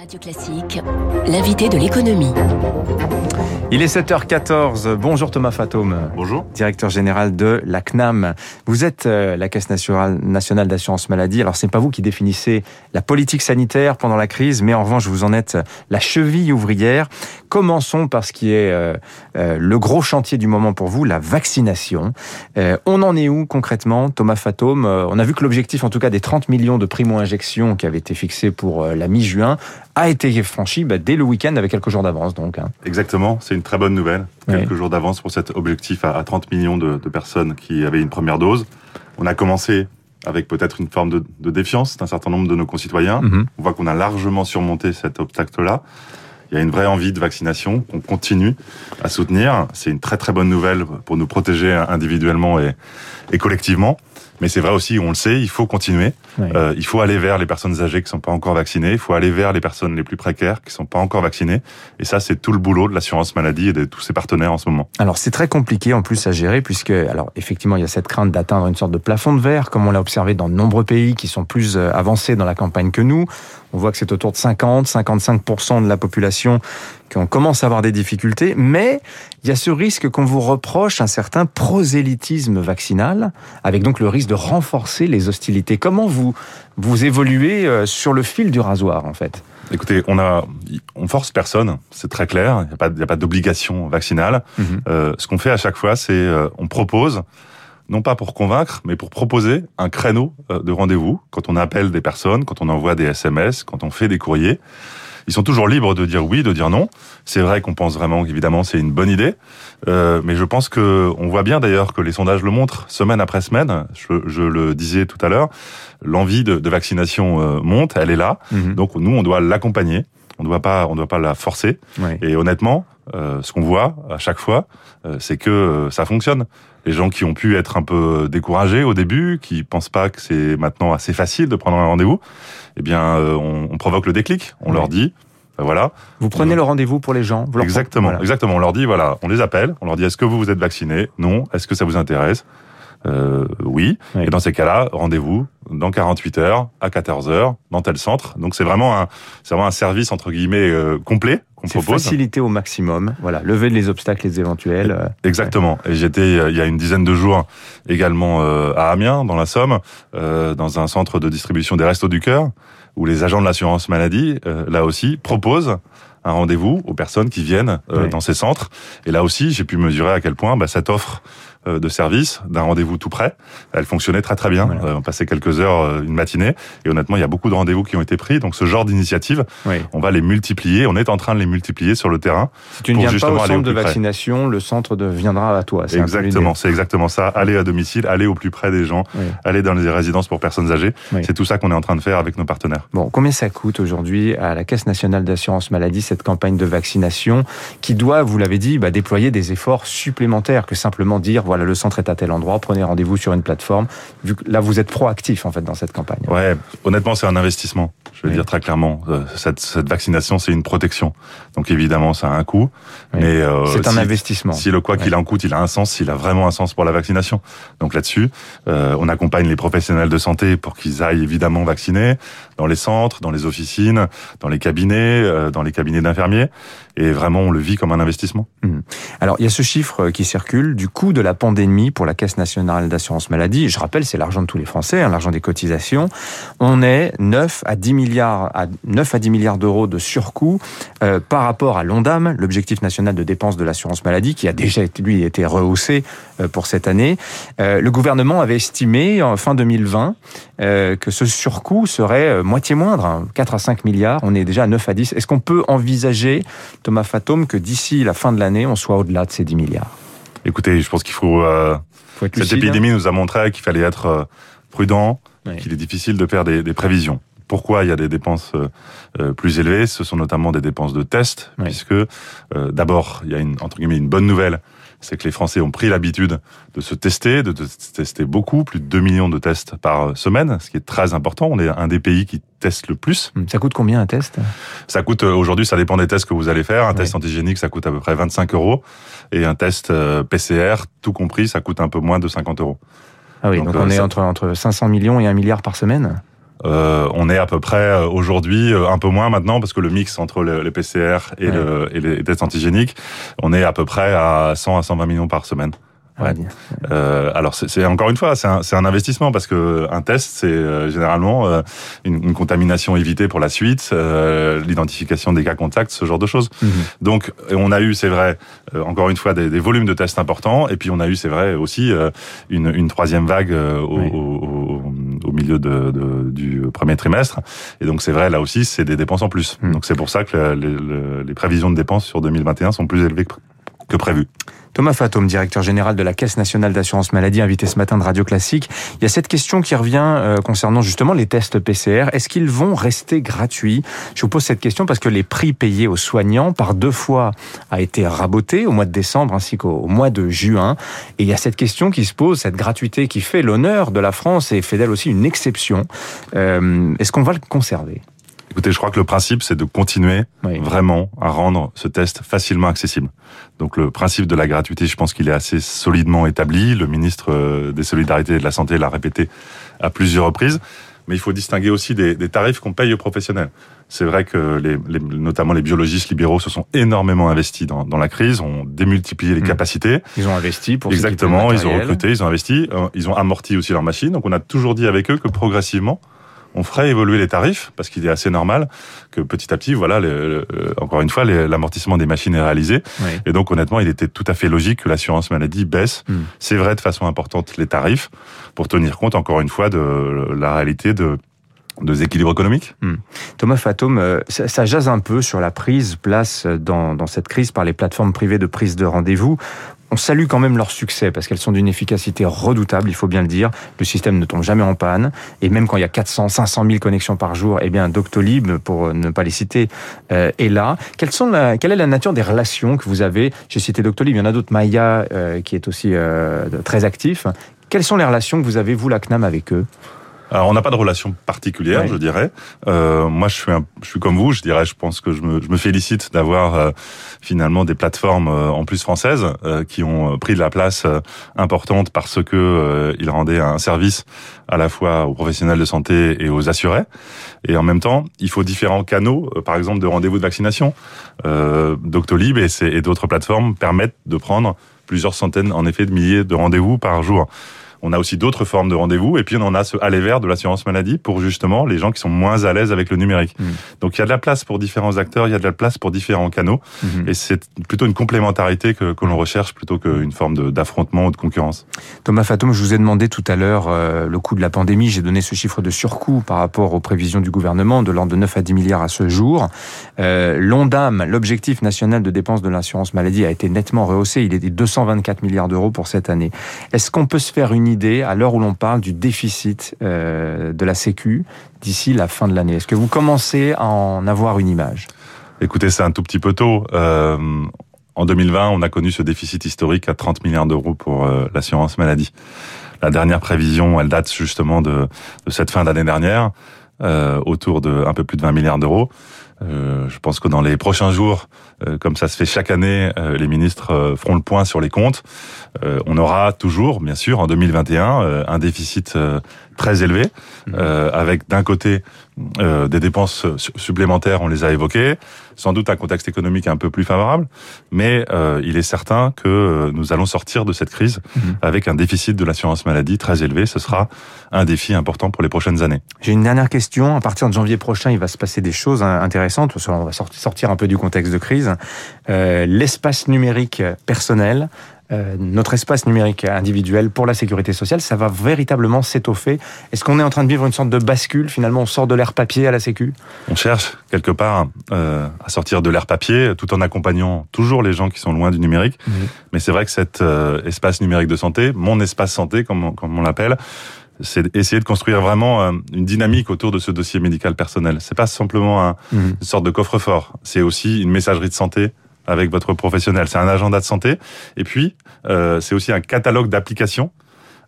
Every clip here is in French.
Radio Classique, l'invité de l'économie. Il est 7h14. Bonjour Thomas Fatome. Bonjour. Directeur général de la CNAM. Vous êtes euh, la Caisse nationale d'assurance maladie. Alors, c'est pas vous qui définissez la politique sanitaire pendant la crise, mais en revanche, vous en êtes la cheville ouvrière. Commençons par ce qui est euh, euh, le gros chantier du moment pour vous, la vaccination. on en est où concrètement, Thomas Fatome On a vu que l'objectif, en tout cas, des 30 millions de primo-injections qui avait été fixé pour la mi-juin, a été franchi bah, dès le week-end avec quelques jours d'avance. Donc, hein. Exactement, c'est une très bonne nouvelle. Quelques jours d'avance pour cet objectif à, 30 millions de, personnes qui avaient une première dose. On a commencé avec peut-être une forme de, défiance d'un certain nombre de nos concitoyens. Mhm. On voit qu'on a largement surmonté cet obstacle-là. Il y a une vraie envie de vaccination qu'on continue à soutenir. C'est une très très bonne nouvelle pour nous protéger individuellement et, et collectivement. Mais c'est vrai aussi, on le sait, il faut continuer. Euh, il faut aller vers les personnes âgées qui sont pas encore vaccinées. Il faut aller vers les personnes les plus précaires qui sont pas encore vaccinées. Et ça, c'est tout le boulot de l'assurance maladie et de tous ses partenaires en ce moment. Alors, c'est très compliqué en plus à gérer puisque, alors, effectivement, il y a cette crainte d'atteindre une sorte de plafond de verre, comme on l'a observé dans de nombreux pays qui sont plus euh, avancés dans la campagne que nous. On voit que c'est autour de 50, 55% de la population qu'on commence à avoir des difficultés, mais il y a ce risque qu'on vous reproche un certain prosélytisme vaccinal, avec donc le risque de renforcer les hostilités. Comment vous, vous évoluez euh, sur le fil du rasoir, en fait? Écoutez, on a, on force personne, c'est très clair. Il n'y a pas, pas d'obligation vaccinale. Mhm. Euh, ce qu'on fait à chaque fois, c'est euh, on propose, non pas pour convaincre, mais pour proposer un créneau euh, de rendez-vous. Quand on appelle des personnes, quand on envoie des SMS, quand on fait des courriers, ils sont toujours libres de dire oui, de dire non. C'est vrai qu'on pense vraiment qu'évidemment c'est une bonne idée, euh, mais je pense que on voit bien d'ailleurs que les sondages le montrent semaine après semaine. Je, je le disais tout à l'heure, l'envie de, de, vaccination euh, monte, elle est là. Mhm. Donc nous, on doit l'accompagner. On ne doit pas, on doit pas la forcer. Et honnêtement, euh, ce qu'on voit à chaque fois, euh, c'est que euh, ça fonctionne. Les gens qui ont pu être un peu découragés au début, qui pensent pas que c'est maintenant assez facile de prendre un rendez-vous, eh bien, on, on, provoque le déclic. On leur dit, ben voilà. Vous prenez le rendez-vous pour les gens. exactement, exactement. On leur dit, voilà, on les appelle, on leur dit, est-ce que vous vous êtes vacciné Non. Est-ce que ça vous intéresse? Euh, oui. Et dans ces cas-là, rendez-vous dans 48 heures à 14 heures dans tel centre. Donc c'est vraiment un, c'est vraiment un service entre guillemets euh, complet qu'on propose. Faciliter au maximum. Voilà, lever les obstacles les éventuels. Euh, Exactement. Et j'étais euh, il y a une dizaine de jours également à Amiens, dans la Somme, dans un centre de distribution des Restos du Cœur, où les agents de l'assurance maladie, là aussi, proposent un rendez-vous aux personnes qui viennent dans ces centres. Et là aussi, j'ai pu mesurer à quel point bah, cette offre euh, de service, d'un rendez-vous tout près. Elle fonctionnait très très bien. Euh, on passait quelques heures, euh, une matinée, et honnêtement, il y a beaucoup de rendez-vous qui ont été pris. Donc ce genre d'initiative, on va les multiplier. On est en train de les multiplier sur le terrain. Si tu ne viens pas au centre de vaccination, le centre de viendra à toi. Exactement, c'est exactement ça. Aller à domicile, aller au plus près des gens, aller dans les résidences pour personnes âgées. C'est tout ça qu'on est en train de faire avec nos partenaires. Bon, combien ça coûte aujourd'hui à la Caisse nationale d'assurance maladie cette campagne de vaccination qui doit, vous l'avez dit, bah, déployer des efforts supplémentaires que simplement dire voilà, le centre est à tel endroit, prenez rendez-vous sur une plateforme. Vu que là, vous êtes proactif en fait dans cette campagne. Ouais, honnêtement, c'est un investissement. Je veux dire très clairement, euh, cette, cette vaccination, c'est une protection. Donc évidemment, ça a un coût, mais euh, c'est un investissement. Si le quoi qu'il en coûte, il a un sens, il a vraiment un sens pour la vaccination. Donc là-dessus, euh, on accompagne les professionnels de santé pour qu'ils aillent évidemment vacciner dans les centres, dans les officines, dans les cabinets, euh, dans les cabinets d'infirmiers, et vraiment on le vit comme un investissement. Mmh. Alors il y a ce chiffre qui circule du coût de la pandémie pour la Caisse nationale d'assurance maladie. Je rappelle, c'est l'argent de tous les Français, hein, l'argent des cotisations. On est 9 à 10 milliards à 9 à 10 milliards d'euros de surcoût euh, par rapport à l'ONDAM, l'objectif national de dépenses de l'assurance maladie, qui a déjà lui été rehaussé euh, pour cette année. Euh, le gouvernement avait estimé en fin 2020 euh, que ce surcoût serait moitié moindre, 4 hein, à 5 milliards. On est déjà à 9 à 10. Est-ce qu'on peut envisager, Thomas Fatome, que d'ici la fin de l'année, on soit au-delà de ces 10 milliards. Écoutez, je pense qu'il faut. Euh, cette épidémie nous a montré qu'il fallait être prudent, qu'il est difficile de faire des, des prévisions. Pourquoi il y a des dépenses euh, plus élevées? Ce sont notamment des dépenses de tests, puisque euh, d'abord, il y a une, entre guillemets une bonne nouvelle, c'est que les Français ont pris l'habitude de se tester, de, tester beaucoup, plus de 2 millions de tests par semaine, ce qui est très important. On est un des pays qui teste le plus. Ça coûte combien un test? Ça coûte, euh, aujourd'hui, ça dépend des tests que vous allez faire. Un test antigénique, ça coûte à peu près 25 euros. Et un test PCR, tout compris, ça coûte un peu moins de 50 euros. Ah oui, donc, on est entre, entre 500 millions et 1 milliard par semaine Euh, on est à peu près aujourd'hui un peu moins maintenant parce que le mix entre les PCR et, le, et les tests antigéniques, on est à peu près à 100 à 120 millions par semaine. Ouais. Euh, alors c'est encore une fois, c'est un, un, investissement parce que un test, c'est euh, généralement euh, une, une, contamination évitée pour la suite, euh, l'identification des cas contacts, ce genre de choses. Mhm. Donc on a eu, c'est vrai, encore une fois, des, des, volumes de tests importants, et puis on a eu, c'est vrai, aussi une, une, troisième vague au, au, au, milieu de, de, du premier trimestre. Et donc c'est vrai, là aussi, c'est des dépenses en plus. Mhm. Donc c'est pour ça que les, les prévisions de dépenses sur 2021 sont plus élevées que Thomas Fatome, directeur général de la Caisse nationale d'assurance maladie, invité ce matin de Radio Classique. Il y a cette question qui revient euh, concernant justement les tests PCR. Est-ce qu'ils vont rester gratuits? Je vous pose cette question parce que les prix payés aux soignants par deux fois a été raboté au mois de décembre ainsi qu'au mois de juin. Et il y a cette question qui se pose, cette gratuité qui fait l'honneur de la France et fait d'elle aussi une exception. Euh, est-ce qu'on va le conserver? Écoutez, je crois que le principe, c'est de continuer vraiment à rendre ce test facilement accessible. Donc le principe de la gratuité, je pense qu'il est assez solidement établi. Le ministre euh, des Solidarités et de la Santé l'a répété à plusieurs reprises. Mais il faut distinguer aussi des, des tarifs qu'on paye aux professionnels. C'est vrai que les, les, notamment les biologistes libéraux se sont énormément investis dans, dans la crise, ont démultiplié les mmh. capacités. Ils ont investi pour exactement, ils ont recruté, ils ont investi, euh, ils ont amorti aussi leurs machines. Donc on a toujours dit avec eux que progressivement on ferait évoluer les tarifs parce qu'il est assez normal que petit à petit, voilà, le, encore une fois, l'amortissement des machines est réalisé. Et donc, honnêtement, il était tout à fait logique que l'assurance maladie baisse. Hmm. C'est vrai de façon importante les tarifs pour tenir compte, encore une fois, de la réalité de de déséquilibre économique. Hmm. Thomas Fatome, euh, ça, ça, jase un peu sur la prise place dans, dans cette crise par les plateformes privées de prise de rendez-vous on salue quand même leur succès parce qu'elles sont d'une efficacité redoutable, il faut bien le dire. Le système ne tombe jamais en panne et même quand il y a 400, 500 000 connexions par jour, eh bien Doctolib, pour ne pas les citer, euh, est là. Quelles sont la, quelle est la nature des relations que vous avez? J'ai cité Doctolib, il y en a d'autres, Maya euh, qui est aussi euh, très actif. Quelles sont les relations que vous avez vous, la CNAM, avec eux? Alors, on n'a pas de relation particulière, je dirais. Euh, moi, je suis, un, je suis comme vous. Je dirais, je pense que je me, je me félicite d'avoir euh, finalement des plateformes euh, en plus françaises euh, qui ont pris de la place importante parce que ils rendaient un service à la fois aux professionnels de santé et aux assurés. Et en même temps, il faut différents canaux, par exemple de rendez-vous de vaccination. Doctolib et, et d'autres plateformes permettent de prendre plusieurs centaines, en effet, de milliers de rendez-vous par jour. On a aussi d'autres formes de rendez-vous et puis on en a ce aller vert de l'assurance maladie pour justement les gens qui sont moins à l'aise avec le numérique. Mmh. Donc il y a de la place pour différents acteurs, il y a de la place pour différents canaux mmh. et c'est plutôt une complémentarité que, que l'on recherche plutôt qu'une forme d'affrontement ou de concurrence. Thomas Fatoum, je vous ai demandé tout à l'heure euh, le coût de la pandémie. J'ai donné ce chiffre de surcoût par rapport aux prévisions du gouvernement de l'ordre de 9 à 10 milliards à ce jour. Euh, L'ONDAM, l'objectif national de dépenses de l'assurance maladie, a été nettement rehaussé. Il est de 224 milliards d'euros pour cette année. Est-ce qu'on peut se faire une idée, à l'heure où l'on parle du déficit euh, de la Sécu d'ici la fin de l'année Est-ce que vous commencez à en avoir une image? Écoutez, c'est un tout petit peu tôt. Euh, en 2020, on a connu ce déficit historique à 30 milliards d'euros pour euh, l'assurance maladie. La dernière prévision, elle date justement de, de cette fin d'année dernière, autour de un peu plus de 20 milliards d'euros. Euh, je pense que dans les prochains jours, euh, comme ça se fait chaque année, euh, les ministres feront le point sur les comptes. on aura toujours, bien sûr, en 2021, un déficit très élevé, mmh. avec d'un côté des dépenses supplémentaires, on les a évoquées, sans doute un contexte économique un peu plus favorable, mais il est certain que nous allons sortir de cette crise mmh. avec un déficit de l'assurance maladie très élevé. Ce sera un défi important pour les prochaines années. J'ai une dernière question. À partir de janvier prochain, il va se passer des choses intéressantes on va sortir un peu du contexte de crise, euh, l'espace numérique personnel, euh, notre espace numérique individuel pour la sécurité sociale, ça va véritablement s'étoffer. Est-ce qu'on est en train de vivre une sorte de bascule Finalement, on sort de l'ère papier à la Sécu? On cherche quelque part euh, à sortir de l'ère papier, tout en accompagnant toujours les gens qui sont loin du numérique. Mais c'est vrai que cet espace numérique de santé, mon espace santé, comme comme on l'appelle, c'est essayer de construire vraiment euh, une dynamique autour de ce dossier médical personnel. C'est pas simplement un, mhm. une sorte de coffre-fort. C'est aussi une messagerie de santé avec votre professionnel. C'est un agenda de santé. Et puis, euh, c'est aussi un catalogue d'applications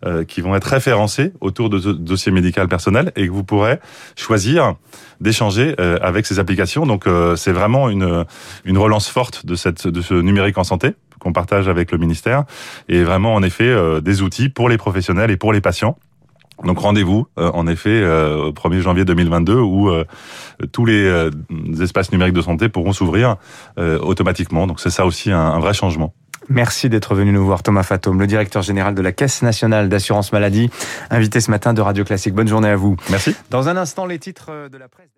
euh, qui vont être référencées autour de ce dossier médical personnel et que vous pourrez choisir d'échanger euh, avec ces applications. Donc, euh, c'est vraiment une, une relance forte de, cette, de ce numérique en santé qu'on partage avec le ministère et vraiment, en effet, des outils pour les professionnels et pour les patients Donc rendez-vous, en effet, au 1er janvier 2022, où tous les espaces numériques de santé pourront s'ouvrir automatiquement. Donc c'est ça aussi un vrai changement. Merci d'être venu nous voir, Thomas Fatome, le directeur général de la Caisse nationale d'assurance maladie, invité ce matin de Radio Classique. Bonne journée à vous. Merci. Dans un instant, les titres de la presse.